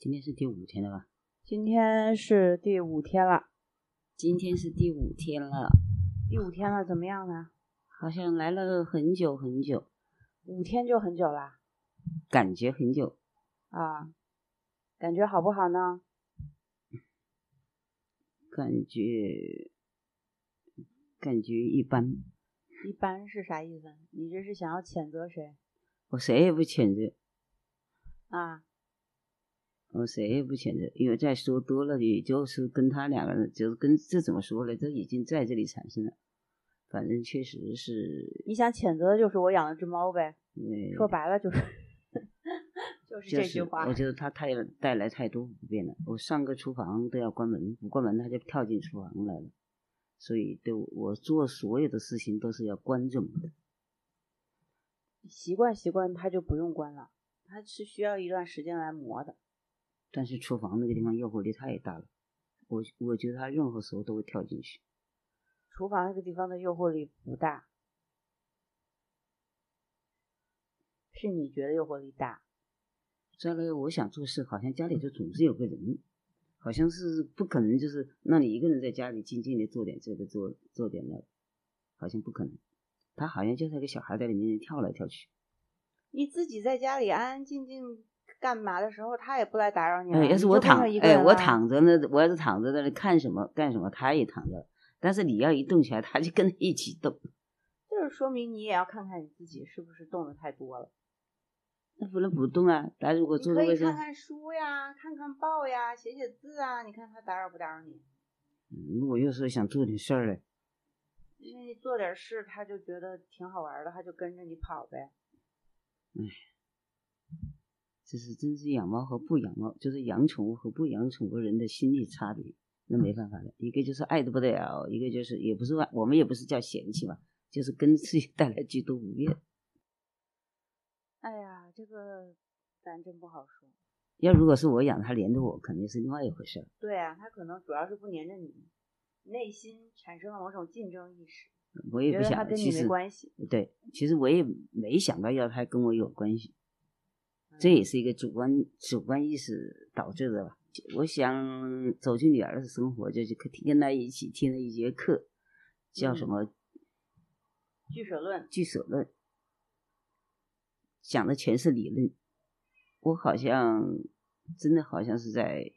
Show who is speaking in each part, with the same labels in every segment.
Speaker 1: 今天是第五天了吧？
Speaker 2: 今天是第五天了，
Speaker 1: 今天是第五天了，
Speaker 2: 第五天了，怎么样呢？
Speaker 1: 好像来了很久很久，
Speaker 2: 五天就很久啦，
Speaker 1: 感觉很久。
Speaker 2: 啊，感觉好不好呢？
Speaker 1: 感觉感觉一般，
Speaker 2: 一般是啥意思？你这是想要谴责谁
Speaker 1: 我谁也不谴责，
Speaker 2: 啊？
Speaker 1: 我谁也不谴责，因为再说多了，也就是跟他两个人，就是跟这怎么说呢？这已经在这里产生了。反正确实是，
Speaker 2: 你想谴责的就是我养了只猫呗，
Speaker 1: 呃，
Speaker 2: 说白了就是 就是这句话
Speaker 1: 我。觉得它太带来太多不便了。我上个厨房都要关门，不关门它就跳进厨房来了。所以对我我做所有的事情都是要关着门的。
Speaker 2: 习惯习惯，它就不用关了，它是需要一段时间来磨的。
Speaker 1: 但是厨房那个地方诱惑力太大了，我我觉得他任何时候都会跳进去。
Speaker 2: 厨房那个地方的诱惑力不大，是你觉得诱惑力大。
Speaker 1: 再来，我想做事，好像家里就总是有个人，好像是不可能就是让你一个人在家里静静的做点这个做做点那个，好像不可能。他好像就像个小孩在里面跳来跳去。
Speaker 2: 你自己在家里安安静静干嘛的时候，他也不来打扰你。
Speaker 1: 哎，要是我躺，哎，我躺着呢，我要是躺着在那看什么干什么，他也躺着。但是你要一动起来，他就跟着一起动，
Speaker 2: 就是说明你也要看看你自己是不是动的太多了。
Speaker 1: 那不能不动啊。他如果
Speaker 2: 坐可以
Speaker 1: 做的卫生
Speaker 2: 看，看书呀，看看报呀，写写字啊，你看他打扰不打扰你？
Speaker 1: 嗯我有时候想做点事儿嘞，
Speaker 2: 因为你做点事，他就觉得挺好玩的，他就跟着你跑呗。
Speaker 1: 这是真是养猫和不养猫，就是养宠物和不养宠物人的心理差别，那没办法的。一个就是爱的不得了，一个就是也不是我们也不是叫嫌弃吧，就是跟自己 带来居多不便。
Speaker 2: 哎呀，这个咱真不好说。
Speaker 1: 要如果是我养它连着我，肯定是另外一回事儿。
Speaker 2: 对啊，它可能主要是不黏着你，内心产生了某种竞争意识，
Speaker 1: 我也不想，
Speaker 2: 跟你没
Speaker 1: 其实
Speaker 2: 关系。
Speaker 1: 对，其实我也没想到要它跟我有关系，这也是一个主观主观意识导致的吧。我想走进女儿的生活，就是跟跟她一起听了一节课，叫什
Speaker 2: 嗯
Speaker 1: 么
Speaker 2: 据舍论，
Speaker 1: 据舍论，讲的全是理论。我好像真的好像是在，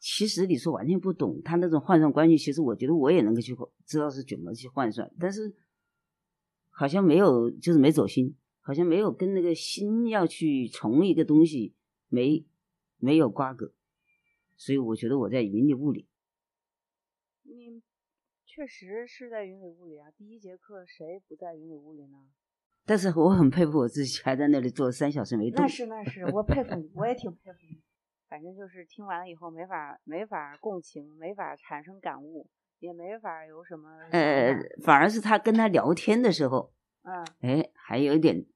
Speaker 1: 其实你说完全不懂他那种换算关系，其实我觉得我也能够去知道是怎么去换算，但是好像没有，就是没走心，好像没有跟那个心要去从一个东西没没有瓜葛，所以我觉得我在云里雾里。
Speaker 2: 你确实是在云里雾里啊。第一节课谁不在云里雾里呢？
Speaker 1: 但是我很佩服我自己，还在那里坐三小时没动
Speaker 2: 那。是那是，我佩服你，我也挺佩服你。反正就是听完了以后没法没法共情，没法产生感悟，也没法有什么
Speaker 1: 呃。，反而是他跟他聊天的时候，
Speaker 2: 嗯，
Speaker 1: 哎，还有一点，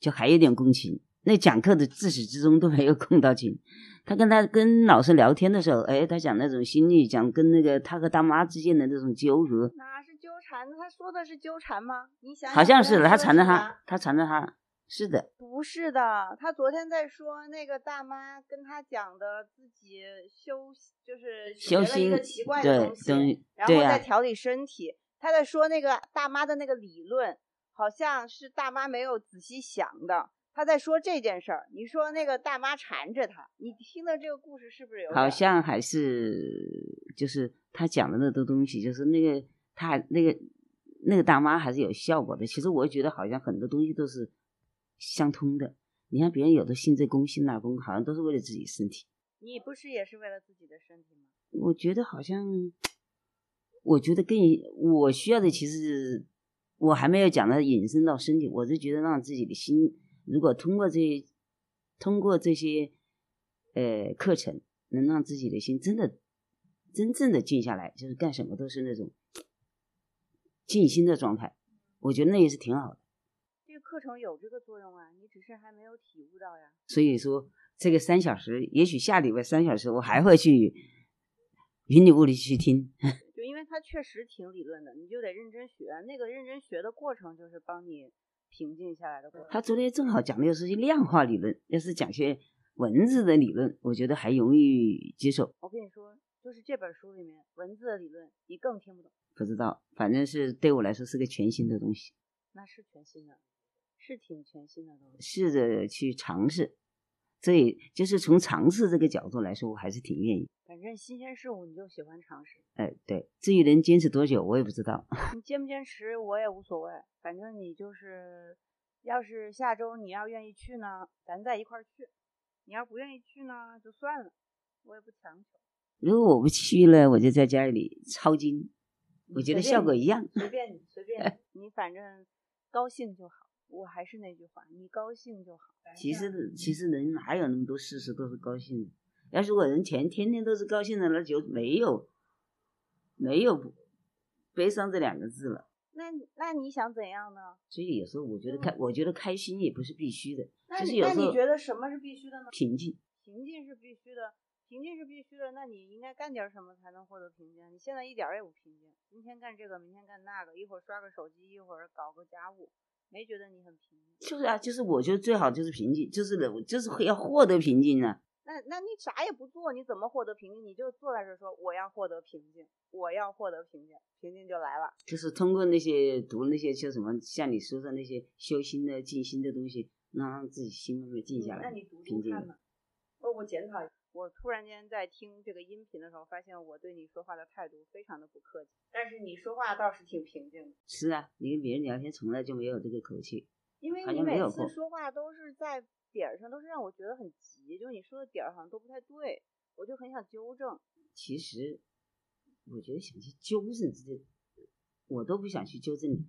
Speaker 1: 就还有点共情。那讲课的自始至终都没有共到情。他跟他跟老师聊天的时候，哎，他讲那种心理，讲跟那个他和他妈之间的那种纠葛，
Speaker 2: 哪是纠缠？他说的是纠缠吗？你想想
Speaker 1: 好像是的，他缠着他，他缠着他，是的，
Speaker 2: 不是的，他昨天在说那个大妈跟他讲的自己修，就是
Speaker 1: 修
Speaker 2: 学了一个
Speaker 1: 心
Speaker 2: 奇怪
Speaker 1: 对
Speaker 2: 的东西，然后
Speaker 1: 对呀
Speaker 2: 再调理身体。他在说那个大妈的那个理论，好像是大妈没有仔细想的。她在说这件事儿，你说那个大妈缠着他，你听的这个故事是不是有？
Speaker 1: 好像还是就是他讲的那个东西，就是那个他那个那个大妈还是有效果的。其实我觉得好像很多东西都是相通的。你看别人有的信这公信那公，好像都是为了自己身体。
Speaker 2: 你不是也是为了自己的身体吗？
Speaker 1: 我觉得好像，我觉得更我需要的其实我还没有讲到引申到身体，我是觉得让自己的心，如果通过这通过这些呃课程，能让自己的心真的真正的静下来，就是干什么都是那种静心的状态，我觉得那也是挺好的。
Speaker 2: 这个课程有这个作用啊，你只是还没有体悟到呀。
Speaker 1: 所以说，这个三小时，也许下礼拜三小时我还会去云里雾里去听。
Speaker 2: 就因为它确实挺理论的，你就得认真学。那个认真学的过程，就是帮你平静下来的过程。
Speaker 1: 他昨天正好讲的又是量化理论，要是讲些文字的理论，我觉得还容易接受。
Speaker 2: 我跟你说，就是这本书里面文字的理论，你更听不懂。
Speaker 1: 不知道，反正是对我来说是个全新的东西。
Speaker 2: 那是全新的，是挺全新的东西。
Speaker 1: 试着去尝试，所以就是从尝试这个角度来说，我还是挺愿意。
Speaker 2: 反正新鲜事物你就喜欢尝试。
Speaker 1: 哎，对，至于能坚持多久，我也不知道。
Speaker 2: 你坚不坚持我也无所谓，反正你就是，要是下周你要愿意去呢，咱在一块儿去；你要不愿意去呢，就算了，我也不强求。
Speaker 1: 如果我不去了，我就在家里抄经，我觉得效果一样。
Speaker 2: 随便你，随便你，你反正。高兴就好，我还是那句话，你高兴就好。
Speaker 1: 其实，其实人哪有那么多事事都是高兴的？要是我人前天天都是高兴的，那就没有没有悲伤这两个字了。
Speaker 2: 那那你想怎样呢？
Speaker 1: 所以有时候我觉得开，我觉得开心也不是必须的。
Speaker 2: 那
Speaker 1: 你那
Speaker 2: 你觉得什么是必须的呢？
Speaker 1: 平静。
Speaker 2: 平静是必须的。平静是必须的，那你应该干点什么才能获得平静？你现在一点也不平静，今天干这个，明天干那个，一会儿刷个手机，一会儿搞个家务，没觉得你很平静？
Speaker 1: 就是啊，就是我觉得最好就是平静，就是就是要获得平静啊。
Speaker 2: 那那你啥也不做，你怎么获得平静？你就坐在这说我要获得平静，我要获得平静，平静就来了。
Speaker 1: 就是通过那些读那些叫什么，像你说的那些修心的、静心的东西，让自己心慢慢静下来。
Speaker 2: 那你读读看嘛。哦，我检讨一下。我突然间在听这个音频的时候，发现我对你说话的态度非常的不客气，但是你说话倒是挺平静的。
Speaker 1: 是啊，你跟别人聊天从来就没有这个口气，
Speaker 2: 因为你每次说话都是在点儿上，都是让我觉得很急，就是你说的点儿好像都不太对，我就很想纠正。
Speaker 1: 其实我觉得想去纠正这个，我都不想去纠正你。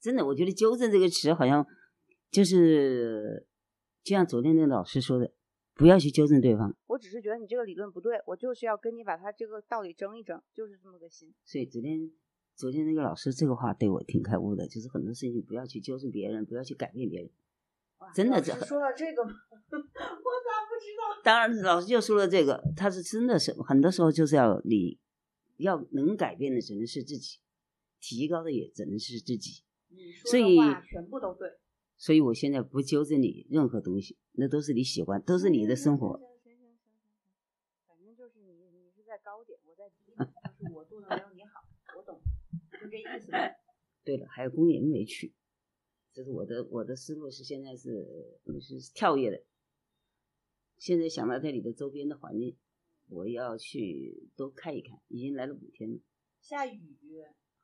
Speaker 1: 真的，我觉得纠正这个词好像就是就像昨天那个老师说的。不要去纠正对方，
Speaker 2: 我只是觉得你这个理论不对，我就是要跟你把他这个道理争一争，就是这么个心。
Speaker 1: 所以昨天，昨天那个老师这个话对我挺开悟的，就是很多事情不要去纠正别人，不要去改变别人。真的，这
Speaker 2: 说到这个吗？我咋不知道？
Speaker 1: 当然，老师就说了这个，他是真的是很多时候就是要你要能改变的只能是自己，提高的也只能是自己。
Speaker 2: 你说的话全部都对。
Speaker 1: 所以我现在不纠正你任何东西，那都是你喜欢，都是你的生活。
Speaker 2: 行行行行行，反正就是你，你是在高点，我在低点，就是我做的没有你好，我懂，就这意思。
Speaker 1: 对了，还有公园没去，这是我的我的思路是现在是是跳跃的。现在想到这里的周边的环境，我要去多看一看。已经来了五天了，
Speaker 2: 下雨，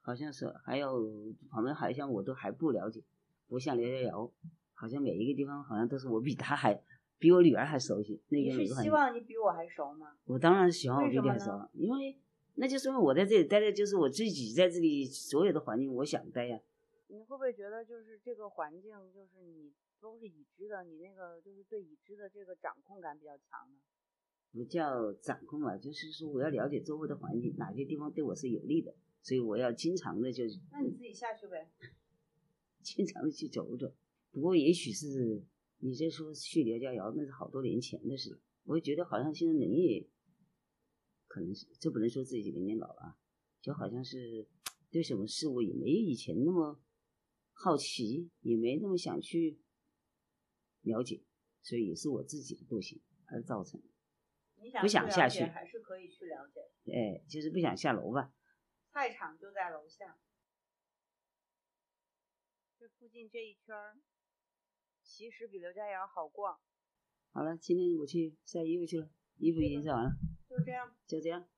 Speaker 1: 好像是，还有旁边好像我都还不了解。不像刘佳瑶，好像每一个地方好像都是我比他还，比我女儿还熟悉。那个
Speaker 2: 你是希望你比我还熟吗？
Speaker 1: 我当然希望我比你还熟，因为那就说明我在这里待的就是我自己在这里所有的环境，我想待呀。
Speaker 2: 你会不会觉得就是这个环境，就是你都是已知的，你那个就是对已知的这个掌控感比较强呢？
Speaker 1: 不叫掌控啊，就是说我要了解周围的环境，哪些地方对我是有利的，所以我要经常的就是。
Speaker 2: 那你自己下去呗。
Speaker 1: 经常的去走走，不过也许是你这说去刘家窑，那是好多年前的事了。我觉得好像现在人也可能是，这不能说自己年龄老了，就好像是对什么事物也没以前那么好奇，也没那么想去了解，所以也是我自己的惰性而造成的。不想下去
Speaker 2: 还是可以去了解。
Speaker 1: 哎，就是不想下楼吧。
Speaker 2: 菜场就在楼下。这附近这一圈儿，其实比刘家窑好逛。
Speaker 1: 好了，今天我去晒衣服去了，衣服已经晒完了。
Speaker 2: 就这样。
Speaker 1: 就这样。